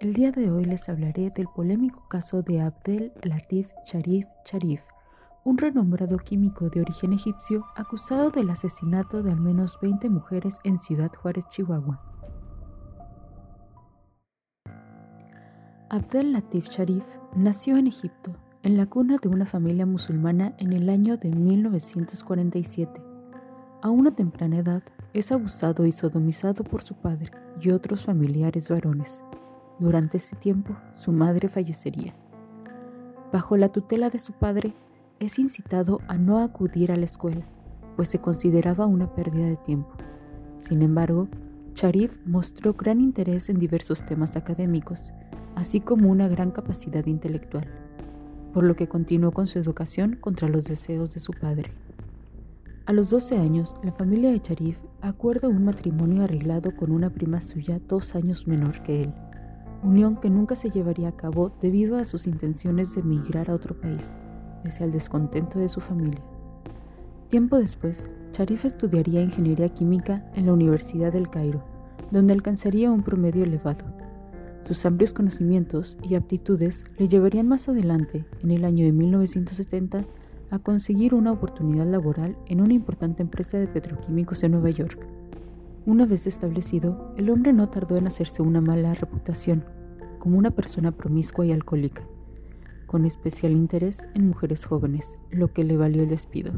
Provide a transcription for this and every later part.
el día de hoy les hablaré del polémico caso de Abdel Latif Sharif Sharif, un renombrado químico de origen egipcio acusado del asesinato de al menos 20 mujeres en Ciudad Juárez, Chihuahua. Abdel Latif Sharif nació en Egipto, en la cuna de una familia musulmana en el año de 1947. A una temprana edad es abusado y sodomizado por su padre y otros familiares varones. Durante ese tiempo, su madre fallecería. Bajo la tutela de su padre, es incitado a no acudir a la escuela, pues se consideraba una pérdida de tiempo. Sin embargo, Sharif mostró gran interés en diversos temas académicos, así como una gran capacidad intelectual, por lo que continuó con su educación contra los deseos de su padre. A los 12 años, la familia de Sharif acuerda un matrimonio arreglado con una prima suya dos años menor que él unión que nunca se llevaría a cabo debido a sus intenciones de emigrar a otro país, pese al descontento de su familia. Tiempo después, Sharif estudiaría ingeniería química en la Universidad del Cairo, donde alcanzaría un promedio elevado. Sus amplios conocimientos y aptitudes le llevarían más adelante, en el año de 1970, a conseguir una oportunidad laboral en una importante empresa de petroquímicos en Nueva York. Una vez establecido, el hombre no tardó en hacerse una mala reputación como una persona promiscua y alcohólica, con especial interés en mujeres jóvenes, lo que le valió el despido.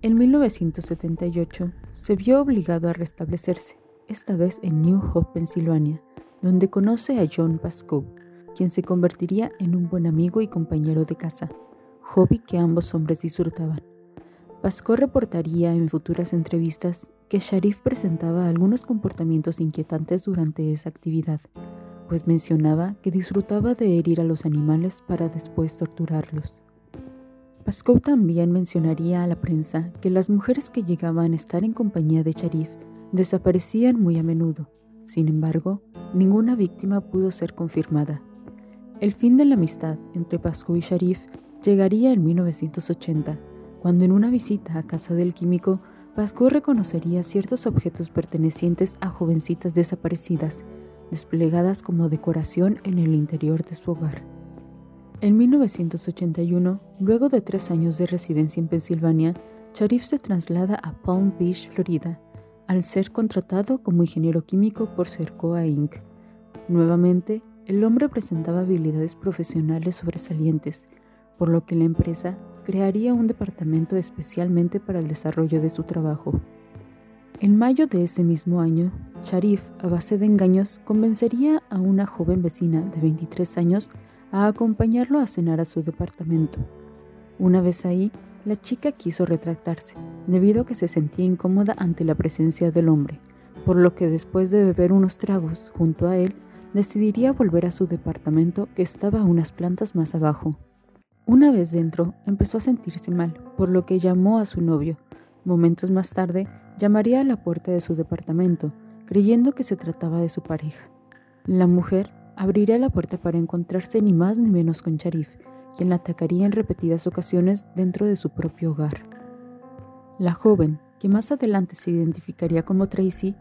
En 1978 se vio obligado a restablecerse, esta vez en New Hope, Pensilvania, donde conoce a John Pascoe, quien se convertiría en un buen amigo y compañero de casa, hobby que ambos hombres disfrutaban. Pascoe reportaría en futuras entrevistas que Sharif presentaba algunos comportamientos inquietantes durante esa actividad, pues mencionaba que disfrutaba de herir a los animales para después torturarlos. Pascoe también mencionaría a la prensa que las mujeres que llegaban a estar en compañía de Sharif desaparecían muy a menudo. Sin embargo, ninguna víctima pudo ser confirmada. El fin de la amistad entre Pascoe y Sharif llegaría en 1980, cuando en una visita a casa del químico Pascu reconocería ciertos objetos pertenecientes a jovencitas desaparecidas, desplegadas como decoración en el interior de su hogar. En 1981, luego de tres años de residencia en Pensilvania, Sharif se traslada a Palm Beach, Florida, al ser contratado como ingeniero químico por Cercoa Inc. Nuevamente, el hombre presentaba habilidades profesionales sobresalientes, por lo que la empresa crearía un departamento especialmente para el desarrollo de su trabajo. En mayo de ese mismo año, Sharif, a base de engaños, convencería a una joven vecina de 23 años a acompañarlo a cenar a su departamento. Una vez ahí, la chica quiso retractarse, debido a que se sentía incómoda ante la presencia del hombre, por lo que después de beber unos tragos junto a él, decidiría volver a su departamento que estaba unas plantas más abajo. Una vez dentro, empezó a sentirse mal, por lo que llamó a su novio. Momentos más tarde, llamaría a la puerta de su departamento, creyendo que se trataba de su pareja. La mujer abriría la puerta para encontrarse ni más ni menos con Sharif, quien la atacaría en repetidas ocasiones dentro de su propio hogar. La joven, que más adelante se identificaría como Tracy,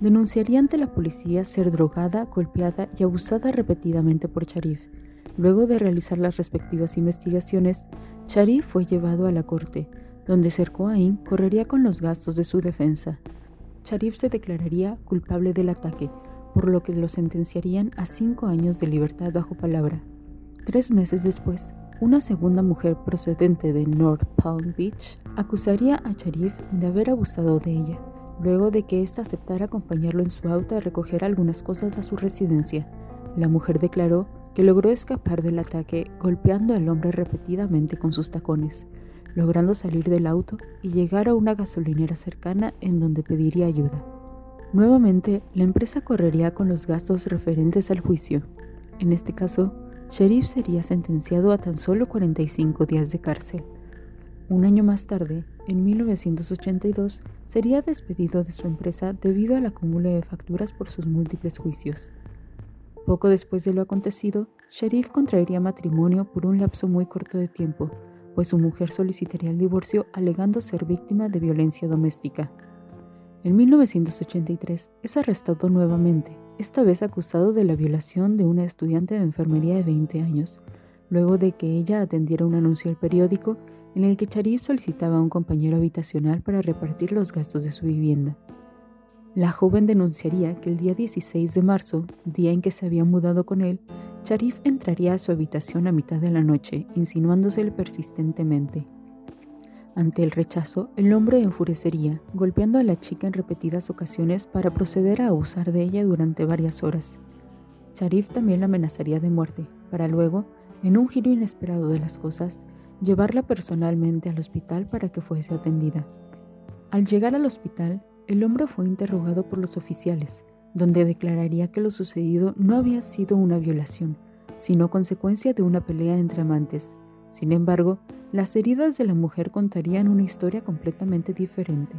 denunciaría ante la policía ser drogada, golpeada y abusada repetidamente por Sharif, Luego de realizar las respectivas investigaciones, Sharif fue llevado a la corte, donde Serkoain correría con los gastos de su defensa. Sharif se declararía culpable del ataque, por lo que lo sentenciarían a cinco años de libertad bajo palabra. Tres meses después, una segunda mujer procedente de North Palm Beach acusaría a Sharif de haber abusado de ella, luego de que ésta aceptara acompañarlo en su auto a recoger algunas cosas a su residencia. La mujer declaró que logró escapar del ataque golpeando al hombre repetidamente con sus tacones, logrando salir del auto y llegar a una gasolinera cercana en donde pediría ayuda. Nuevamente, la empresa correría con los gastos referentes al juicio. En este caso, Sheriff sería sentenciado a tan solo 45 días de cárcel. Un año más tarde, en 1982, sería despedido de su empresa debido al acúmulo de facturas por sus múltiples juicios. Poco después de lo acontecido, Sharif contraería matrimonio por un lapso muy corto de tiempo, pues su mujer solicitaría el divorcio alegando ser víctima de violencia doméstica. En 1983 es arrestado nuevamente, esta vez acusado de la violación de una estudiante de enfermería de 20 años, luego de que ella atendiera un anuncio al periódico en el que Charif solicitaba a un compañero habitacional para repartir los gastos de su vivienda. La joven denunciaría que el día 16 de marzo, día en que se había mudado con él, Charif entraría a su habitación a mitad de la noche, insinuándosele persistentemente. Ante el rechazo, el hombre enfurecería, golpeando a la chica en repetidas ocasiones para proceder a abusar de ella durante varias horas. Sharif también la amenazaría de muerte, para luego, en un giro inesperado de las cosas, llevarla personalmente al hospital para que fuese atendida. Al llegar al hospital, el hombre fue interrogado por los oficiales, donde declararía que lo sucedido no había sido una violación, sino consecuencia de una pelea entre amantes, sin embargo, las heridas de la mujer contarían una historia completamente diferente.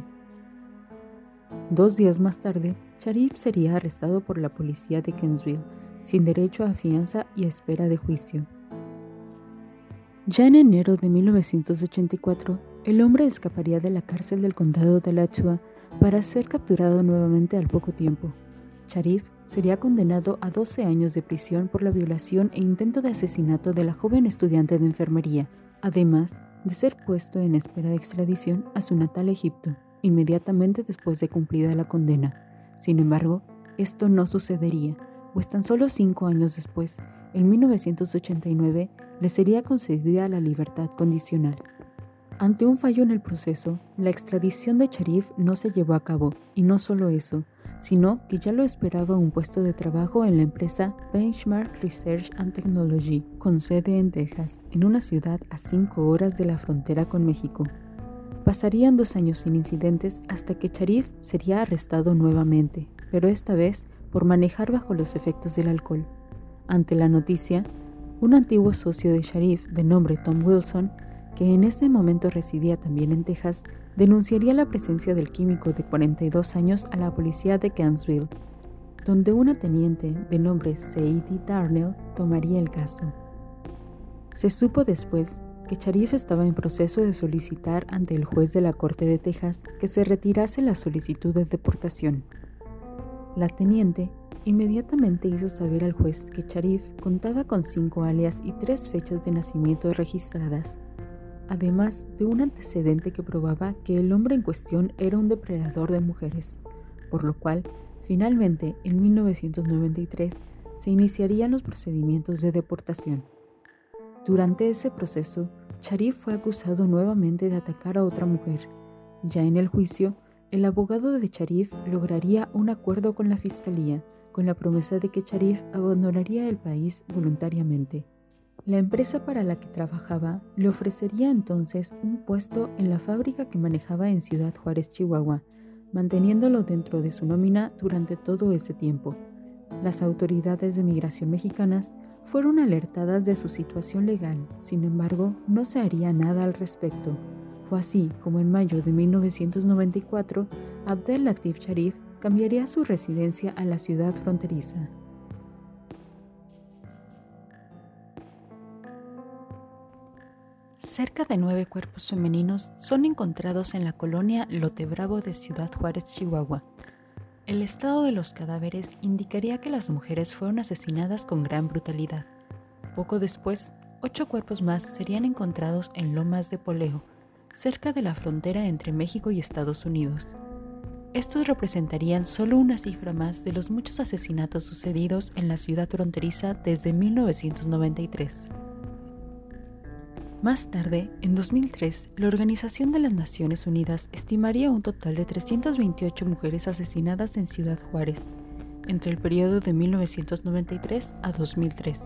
Dos días más tarde, Sharif sería arrestado por la policía de Kensville, sin derecho a fianza y espera de juicio. Ya en enero de 1984, el hombre escaparía de la cárcel del condado de Alachua para ser capturado nuevamente al poco tiempo. Sharif sería condenado a 12 años de prisión por la violación e intento de asesinato de la joven estudiante de enfermería, además de ser puesto en espera de extradición a su natal Egipto, inmediatamente después de cumplida la condena. Sin embargo, esto no sucedería, pues tan solo cinco años después, en 1989, le sería concedida la libertad condicional. Ante un fallo en el proceso, la extradición de Sharif no se llevó a cabo, y no solo eso, sino que ya lo esperaba un puesto de trabajo en la empresa Benchmark Research and Technology, con sede en Texas, en una ciudad a cinco horas de la frontera con México. Pasarían dos años sin incidentes hasta que Sharif sería arrestado nuevamente, pero esta vez por manejar bajo los efectos del alcohol. Ante la noticia, un antiguo socio de Sharif de nombre Tom Wilson, que en ese momento residía también en Texas, denunciaría la presencia del químico de 42 años a la policía de Gainesville, donde una teniente de nombre Sadie Darnell tomaría el caso. Se supo después que Sharif estaba en proceso de solicitar ante el juez de la Corte de Texas que se retirase la solicitud de deportación. La teniente inmediatamente hizo saber al juez que Sharif contaba con cinco alias y tres fechas de nacimiento registradas además de un antecedente que probaba que el hombre en cuestión era un depredador de mujeres, por lo cual, finalmente, en 1993, se iniciarían los procedimientos de deportación. Durante ese proceso, Sharif fue acusado nuevamente de atacar a otra mujer. Ya en el juicio, el abogado de Sharif lograría un acuerdo con la fiscalía, con la promesa de que Sharif abandonaría el país voluntariamente. La empresa para la que trabajaba le ofrecería entonces un puesto en la fábrica que manejaba en Ciudad Juárez, Chihuahua, manteniéndolo dentro de su nómina durante todo ese tiempo. Las autoridades de migración mexicanas fueron alertadas de su situación legal, sin embargo, no se haría nada al respecto. Fue así como en mayo de 1994, Abdel Latif Sharif cambiaría su residencia a la ciudad fronteriza. Cerca de nueve cuerpos femeninos son encontrados en la colonia Lote Bravo de Ciudad Juárez, Chihuahua. El estado de los cadáveres indicaría que las mujeres fueron asesinadas con gran brutalidad. Poco después, ocho cuerpos más serían encontrados en Lomas de Poleo, cerca de la frontera entre México y Estados Unidos. Estos representarían solo una cifra más de los muchos asesinatos sucedidos en la ciudad fronteriza desde 1993. Más tarde, en 2003, la Organización de las Naciones Unidas estimaría un total de 328 mujeres asesinadas en Ciudad Juárez, entre el periodo de 1993 a 2003.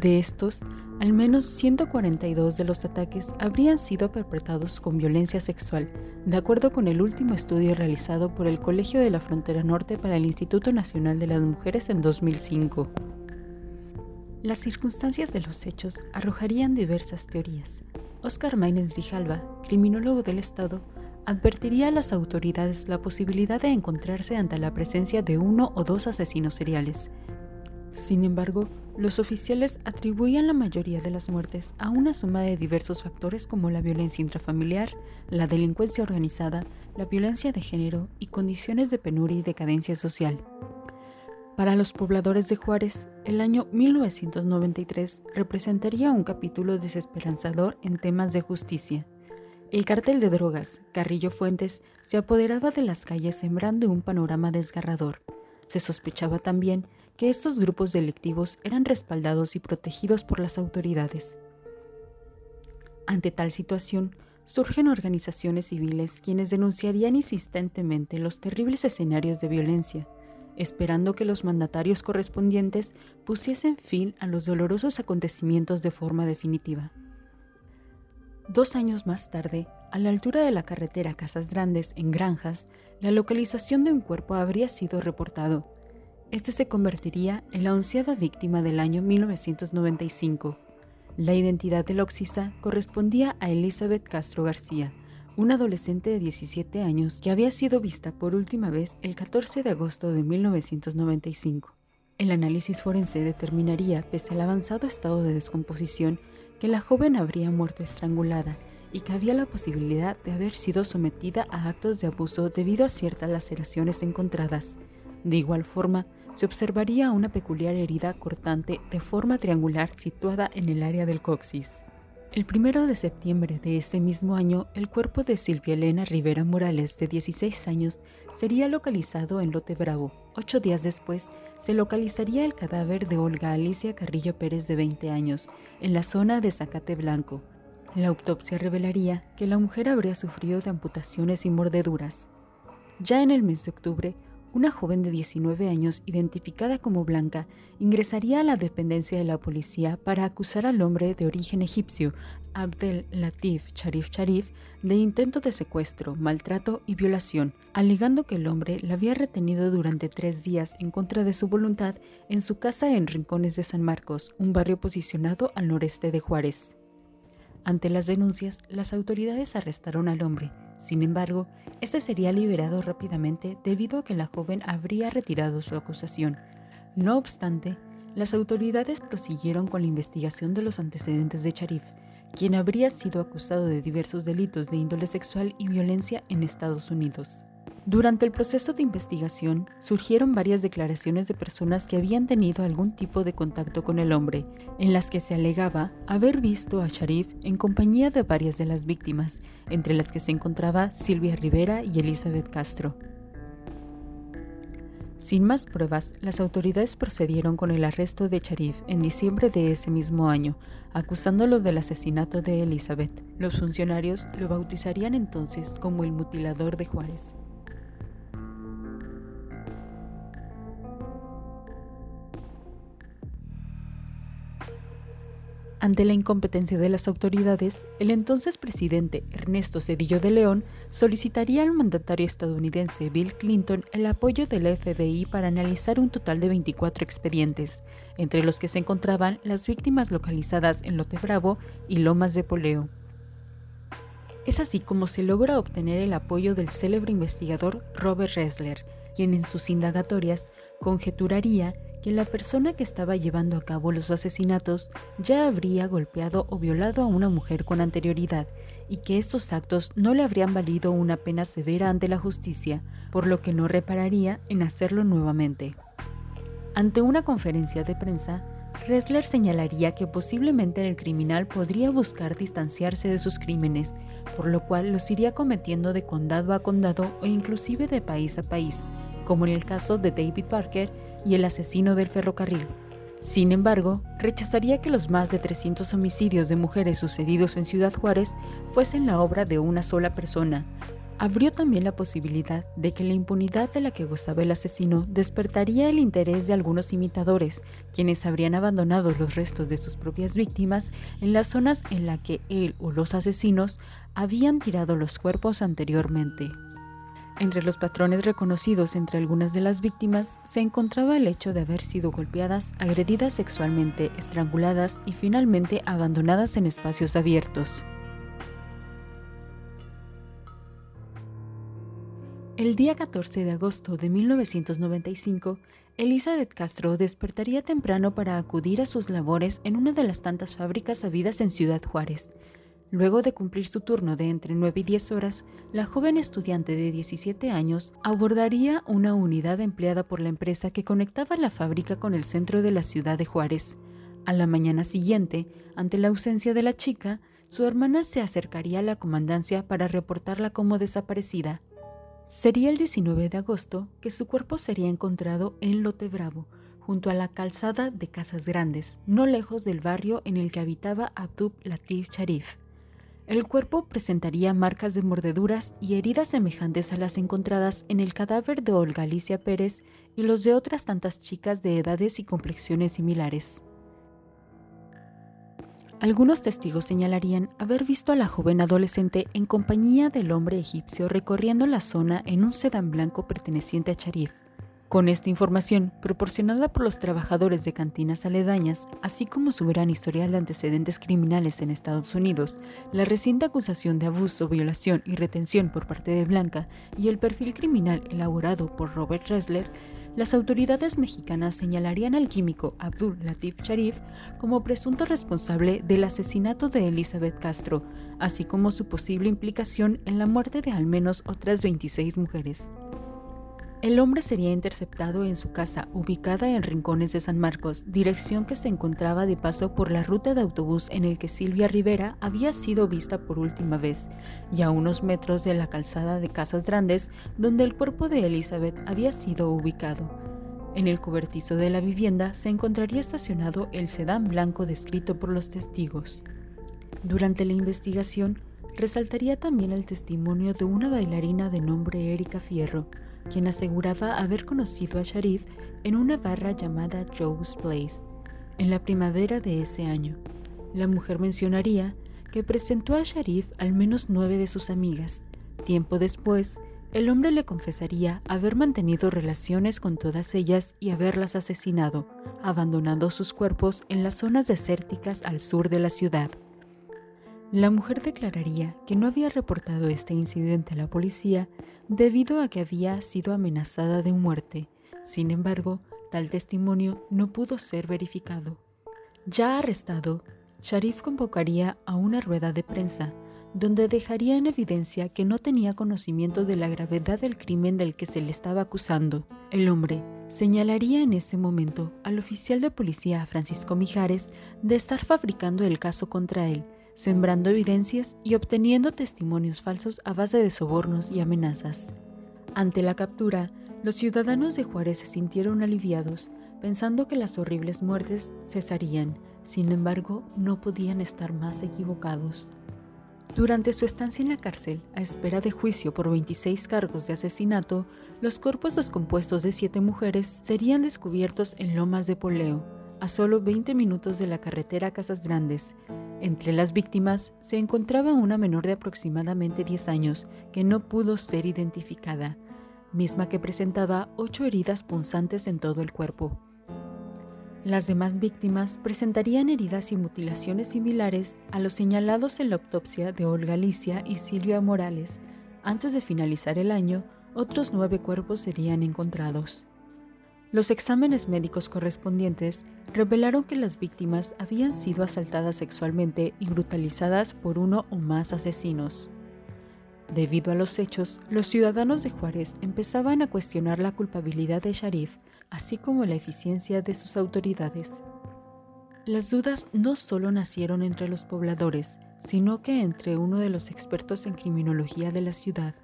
De estos, al menos 142 de los ataques habrían sido perpetrados con violencia sexual, de acuerdo con el último estudio realizado por el Colegio de la Frontera Norte para el Instituto Nacional de las Mujeres en 2005. Las circunstancias de los hechos arrojarían diversas teorías. Oscar Maynez Grijalva, criminólogo del Estado, advertiría a las autoridades la posibilidad de encontrarse ante la presencia de uno o dos asesinos seriales. Sin embargo, los oficiales atribuían la mayoría de las muertes a una suma de diversos factores como la violencia intrafamiliar, la delincuencia organizada, la violencia de género y condiciones de penuria y decadencia social. Para los pobladores de Juárez, el año 1993 representaría un capítulo desesperanzador en temas de justicia. El cártel de drogas, Carrillo Fuentes, se apoderaba de las calles sembrando un panorama desgarrador. Se sospechaba también que estos grupos delictivos eran respaldados y protegidos por las autoridades. Ante tal situación, surgen organizaciones civiles quienes denunciarían insistentemente los terribles escenarios de violencia, esperando que los mandatarios correspondientes pusiesen fin a los dolorosos acontecimientos de forma definitiva. Dos años más tarde, a la altura de la carretera Casas Grandes, en Granjas, la localización de un cuerpo habría sido reportado. Este se convertiría en la onceava víctima del año 1995. La identidad del oxista correspondía a Elizabeth Castro García, una adolescente de 17 años que había sido vista por última vez el 14 de agosto de 1995. El análisis forense determinaría, pese al avanzado estado de descomposición, que la joven habría muerto estrangulada y que había la posibilidad de haber sido sometida a actos de abuso debido a ciertas laceraciones encontradas. De igual forma, se observaría una peculiar herida cortante de forma triangular situada en el área del coxis. El primero de septiembre de ese mismo año, el cuerpo de Silvia Elena Rivera Morales, de 16 años, sería localizado en Lote Bravo. Ocho días después, se localizaría el cadáver de Olga Alicia Carrillo Pérez, de 20 años, en la zona de Zacate Blanco. La autopsia revelaría que la mujer habría sufrido de amputaciones y mordeduras. Ya en el mes de octubre, una joven de 19 años identificada como Blanca ingresaría a la dependencia de la policía para acusar al hombre de origen egipcio, Abdel Latif Sharif Sharif, de intento de secuestro, maltrato y violación, alegando que el hombre la había retenido durante tres días en contra de su voluntad en su casa en Rincones de San Marcos, un barrio posicionado al noreste de Juárez. Ante las denuncias, las autoridades arrestaron al hombre, sin embargo, este sería liberado rápidamente debido a que la joven habría retirado su acusación. No obstante, las autoridades prosiguieron con la investigación de los antecedentes de Sharif, quien habría sido acusado de diversos delitos de índole sexual y violencia en Estados Unidos. Durante el proceso de investigación surgieron varias declaraciones de personas que habían tenido algún tipo de contacto con el hombre, en las que se alegaba haber visto a Sharif en compañía de varias de las víctimas, entre las que se encontraba Silvia Rivera y Elizabeth Castro. Sin más pruebas, las autoridades procedieron con el arresto de Sharif en diciembre de ese mismo año, acusándolo del asesinato de Elizabeth. Los funcionarios lo bautizarían entonces como el mutilador de Juárez. Ante la incompetencia de las autoridades, el entonces presidente Ernesto Cedillo de León solicitaría al mandatario estadounidense Bill Clinton el apoyo del FBI para analizar un total de 24 expedientes, entre los que se encontraban las víctimas localizadas en Lote Bravo y Lomas de Poleo. Es así como se logra obtener el apoyo del célebre investigador Robert Ressler, quien en sus indagatorias conjeturaría que la persona que estaba llevando a cabo los asesinatos ya habría golpeado o violado a una mujer con anterioridad y que estos actos no le habrían valido una pena severa ante la justicia, por lo que no repararía en hacerlo nuevamente. Ante una conferencia de prensa, Ressler señalaría que posiblemente el criminal podría buscar distanciarse de sus crímenes, por lo cual los iría cometiendo de condado a condado o inclusive de país a país, como en el caso de David Parker y el asesino del ferrocarril. Sin embargo, rechazaría que los más de 300 homicidios de mujeres sucedidos en Ciudad Juárez fuesen la obra de una sola persona. Abrió también la posibilidad de que la impunidad de la que gozaba el asesino despertaría el interés de algunos imitadores, quienes habrían abandonado los restos de sus propias víctimas en las zonas en las que él o los asesinos habían tirado los cuerpos anteriormente. Entre los patrones reconocidos entre algunas de las víctimas se encontraba el hecho de haber sido golpeadas, agredidas sexualmente, estranguladas y finalmente abandonadas en espacios abiertos. El día 14 de agosto de 1995, Elizabeth Castro despertaría temprano para acudir a sus labores en una de las tantas fábricas habidas en Ciudad Juárez. Luego de cumplir su turno de entre 9 y 10 horas, la joven estudiante de 17 años abordaría una unidad empleada por la empresa que conectaba la fábrica con el centro de la ciudad de Juárez. A la mañana siguiente, ante la ausencia de la chica, su hermana se acercaría a la comandancia para reportarla como desaparecida. Sería el 19 de agosto que su cuerpo sería encontrado en Lote Bravo, junto a la calzada de Casas Grandes, no lejos del barrio en el que habitaba Abdul Latif Sharif. El cuerpo presentaría marcas de mordeduras y heridas semejantes a las encontradas en el cadáver de Olga Alicia Pérez y los de otras tantas chicas de edades y complexiones similares. Algunos testigos señalarían haber visto a la joven adolescente en compañía del hombre egipcio recorriendo la zona en un sedán blanco perteneciente a Sharif. Con esta información, proporcionada por los trabajadores de cantinas aledañas, así como su gran historial de antecedentes criminales en Estados Unidos, la reciente acusación de abuso, violación y retención por parte de Blanca y el perfil criminal elaborado por Robert Ressler, las autoridades mexicanas señalarían al químico Abdul Latif Sharif como presunto responsable del asesinato de Elizabeth Castro, así como su posible implicación en la muerte de al menos otras 26 mujeres. El hombre sería interceptado en su casa, ubicada en Rincones de San Marcos, dirección que se encontraba de paso por la ruta de autobús en el que Silvia Rivera había sido vista por última vez, y a unos metros de la calzada de Casas Grandes, donde el cuerpo de Elizabeth había sido ubicado. En el cobertizo de la vivienda se encontraría estacionado el sedán blanco descrito por los testigos. Durante la investigación, resaltaría también el testimonio de una bailarina de nombre Erika Fierro, quien aseguraba haber conocido a Sharif en una barra llamada Joe's Place en la primavera de ese año. La mujer mencionaría que presentó a Sharif al menos nueve de sus amigas. Tiempo después, el hombre le confesaría haber mantenido relaciones con todas ellas y haberlas asesinado, abandonando sus cuerpos en las zonas desérticas al sur de la ciudad. La mujer declararía que no había reportado este incidente a la policía debido a que había sido amenazada de muerte. Sin embargo, tal testimonio no pudo ser verificado. Ya arrestado, Sharif convocaría a una rueda de prensa, donde dejaría en evidencia que no tenía conocimiento de la gravedad del crimen del que se le estaba acusando. El hombre señalaría en ese momento al oficial de policía Francisco Mijares de estar fabricando el caso contra él sembrando evidencias y obteniendo testimonios falsos a base de sobornos y amenazas. Ante la captura, los ciudadanos de Juárez se sintieron aliviados, pensando que las horribles muertes cesarían, sin embargo, no podían estar más equivocados. Durante su estancia en la cárcel, a espera de juicio por 26 cargos de asesinato, los cuerpos descompuestos de siete mujeres serían descubiertos en Lomas de Poleo, a solo 20 minutos de la carretera Casas Grandes, entre las víctimas se encontraba una menor de aproximadamente 10 años que no pudo ser identificada, misma que presentaba ocho heridas punzantes en todo el cuerpo. Las demás víctimas presentarían heridas y mutilaciones similares a los señalados en la autopsia de Olga Alicia y Silvia Morales. Antes de finalizar el año, otros nueve cuerpos serían encontrados. Los exámenes médicos correspondientes revelaron que las víctimas habían sido asaltadas sexualmente y brutalizadas por uno o más asesinos. Debido a los hechos, los ciudadanos de Juárez empezaban a cuestionar la culpabilidad de Sharif, así como la eficiencia de sus autoridades. Las dudas no solo nacieron entre los pobladores, sino que entre uno de los expertos en criminología de la ciudad,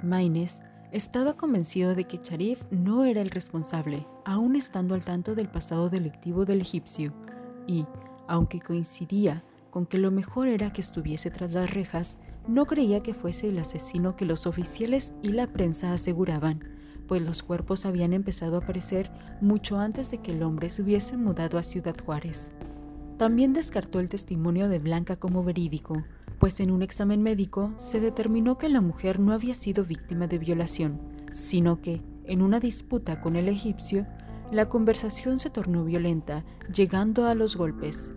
Maines, estaba convencido de que Sharif no era el responsable, aún estando al tanto del pasado delictivo del egipcio, y, aunque coincidía con que lo mejor era que estuviese tras las rejas, no creía que fuese el asesino que los oficiales y la prensa aseguraban, pues los cuerpos habían empezado a aparecer mucho antes de que el hombre se hubiese mudado a Ciudad Juárez. También descartó el testimonio de Blanca como verídico, pues en un examen médico se determinó que la mujer no había sido víctima de violación, sino que, en una disputa con el egipcio, la conversación se tornó violenta, llegando a los golpes.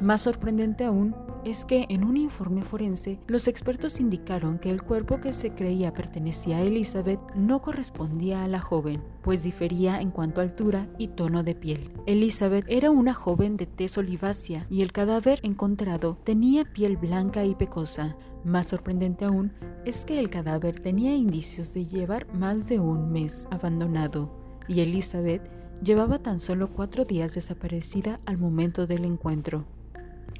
Más sorprendente aún es que en un informe forense los expertos indicaron que el cuerpo que se creía pertenecía a Elizabeth no correspondía a la joven, pues difería en cuanto a altura y tono de piel. Elizabeth era una joven de tez olivácea y el cadáver encontrado tenía piel blanca y pecosa. Más sorprendente aún es que el cadáver tenía indicios de llevar más de un mes abandonado y Elizabeth llevaba tan solo cuatro días desaparecida al momento del encuentro.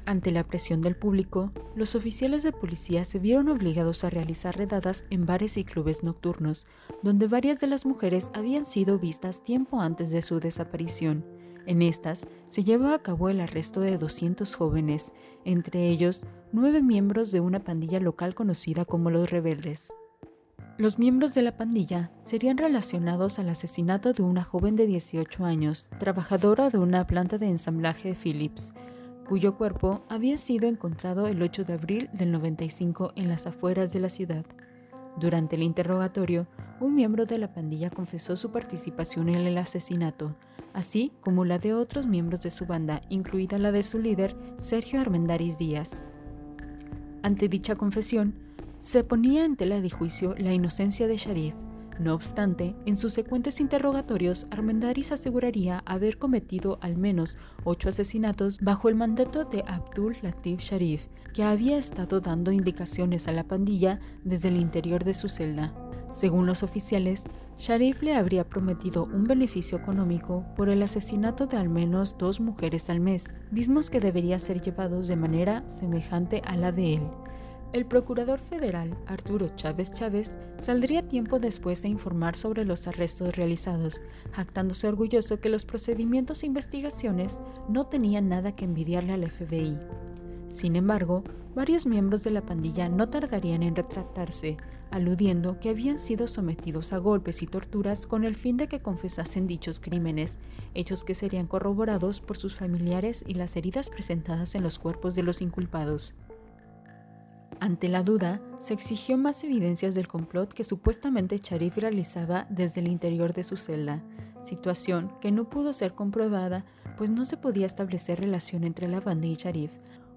Ante la presión del público, los oficiales de policía se vieron obligados a realizar redadas en bares y clubes nocturnos, donde varias de las mujeres habían sido vistas tiempo antes de su desaparición. En estas se llevó a cabo el arresto de 200 jóvenes, entre ellos nueve miembros de una pandilla local conocida como los rebeldes. Los miembros de la pandilla serían relacionados al asesinato de una joven de 18 años, trabajadora de una planta de ensamblaje de Philips, cuyo cuerpo había sido encontrado el 8 de abril del 95 en las afueras de la ciudad. Durante el interrogatorio, un miembro de la pandilla confesó su participación en el asesinato, así como la de otros miembros de su banda, incluida la de su líder, Sergio Armendáriz Díaz. Ante dicha confesión, se ponía en tela de juicio la inocencia de Sharif. No obstante, en sus secuentes interrogatorios, Armendáriz aseguraría haber cometido al menos ocho asesinatos bajo el mandato de Abdul Latif Sharif, que había estado dando indicaciones a la pandilla desde el interior de su celda. Según los oficiales, Sharif le habría prometido un beneficio económico por el asesinato de al menos dos mujeres al mes, mismos que deberían ser llevados de manera semejante a la de él. El procurador federal Arturo Chávez Chávez saldría tiempo después a informar sobre los arrestos realizados, jactándose orgulloso que los procedimientos e investigaciones no tenían nada que envidiarle al FBI. Sin embargo, varios miembros de la pandilla no tardarían en retractarse, aludiendo que habían sido sometidos a golpes y torturas con el fin de que confesasen dichos crímenes, hechos que serían corroborados por sus familiares y las heridas presentadas en los cuerpos de los inculpados. Ante la duda, se exigió más evidencias del complot que supuestamente Sharif realizaba desde el interior de su celda, situación que no pudo ser comprobada pues no se podía establecer relación entre la banda y Sharif.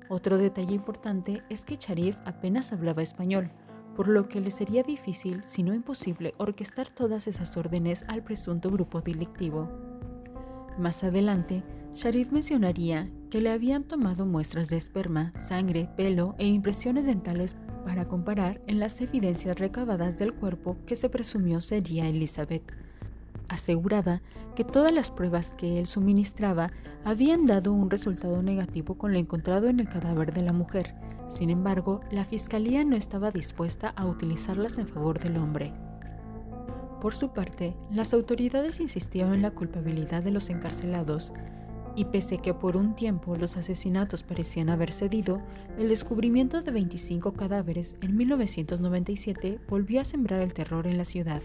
Otro detalle importante es que Sharif apenas hablaba español, por lo que le sería difícil, si no imposible, orquestar todas esas órdenes al presunto grupo delictivo. Más adelante, Sharif mencionaría que le habían tomado muestras de esperma, sangre, pelo e impresiones dentales para comparar en las evidencias recabadas del cuerpo que se presumió sería Elizabeth. Aseguraba que todas las pruebas que él suministraba habían dado un resultado negativo con lo encontrado en el cadáver de la mujer. Sin embargo, la fiscalía no estaba dispuesta a utilizarlas en favor del hombre. Por su parte, las autoridades insistieron en la culpabilidad de los encarcelados, y pese que por un tiempo los asesinatos parecían haber cedido, el descubrimiento de 25 cadáveres en 1997 volvió a sembrar el terror en la ciudad.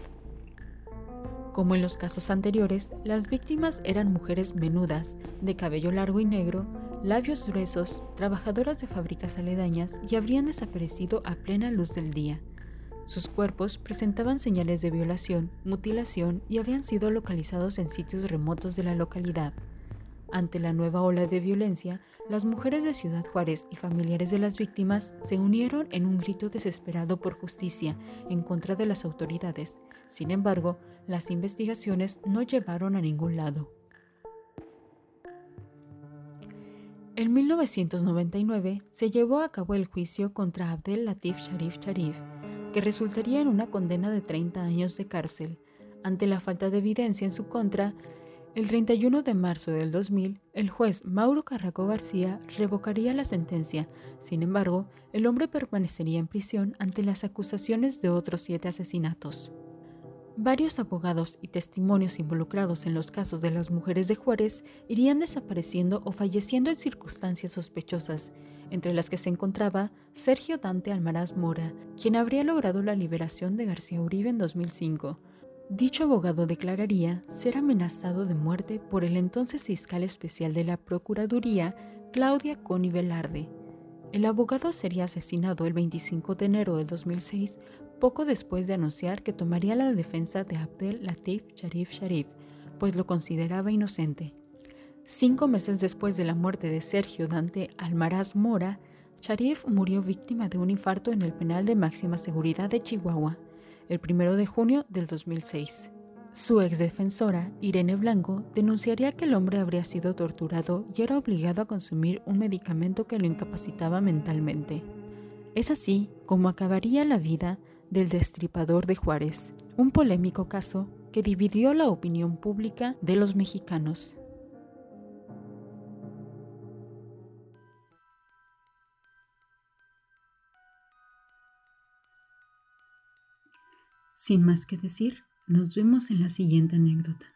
Como en los casos anteriores, las víctimas eran mujeres menudas, de cabello largo y negro, labios gruesos, trabajadoras de fábricas aledañas y habrían desaparecido a plena luz del día. Sus cuerpos presentaban señales de violación, mutilación y habían sido localizados en sitios remotos de la localidad. Ante la nueva ola de violencia, las mujeres de Ciudad Juárez y familiares de las víctimas se unieron en un grito desesperado por justicia en contra de las autoridades. Sin embargo, las investigaciones no llevaron a ningún lado. En 1999 se llevó a cabo el juicio contra Abdel Latif Sharif Sharif, que resultaría en una condena de 30 años de cárcel. Ante la falta de evidencia en su contra, el 31 de marzo del 2000, el juez Mauro Carraco García revocaría la sentencia. Sin embargo, el hombre permanecería en prisión ante las acusaciones de otros siete asesinatos. Varios abogados y testimonios involucrados en los casos de las mujeres de Juárez irían desapareciendo o falleciendo en circunstancias sospechosas, entre las que se encontraba Sergio Dante Almaraz Mora, quien habría logrado la liberación de García Uribe en 2005, Dicho abogado declararía ser amenazado de muerte por el entonces fiscal especial de la Procuraduría, Claudia Coni Velarde. El abogado sería asesinado el 25 de enero de 2006, poco después de anunciar que tomaría la defensa de Abdel Latif Sharif Sharif, pues lo consideraba inocente. Cinco meses después de la muerte de Sergio Dante Almaraz Mora, Sharif murió víctima de un infarto en el penal de máxima seguridad de Chihuahua el 1 de junio del 2006. Su exdefensora, Irene Blanco, denunciaría que el hombre habría sido torturado y era obligado a consumir un medicamento que lo incapacitaba mentalmente. Es así como acabaría la vida del destripador de Juárez, un polémico caso que dividió la opinión pública de los mexicanos. Sin más que decir, nos vemos en la siguiente anécdota.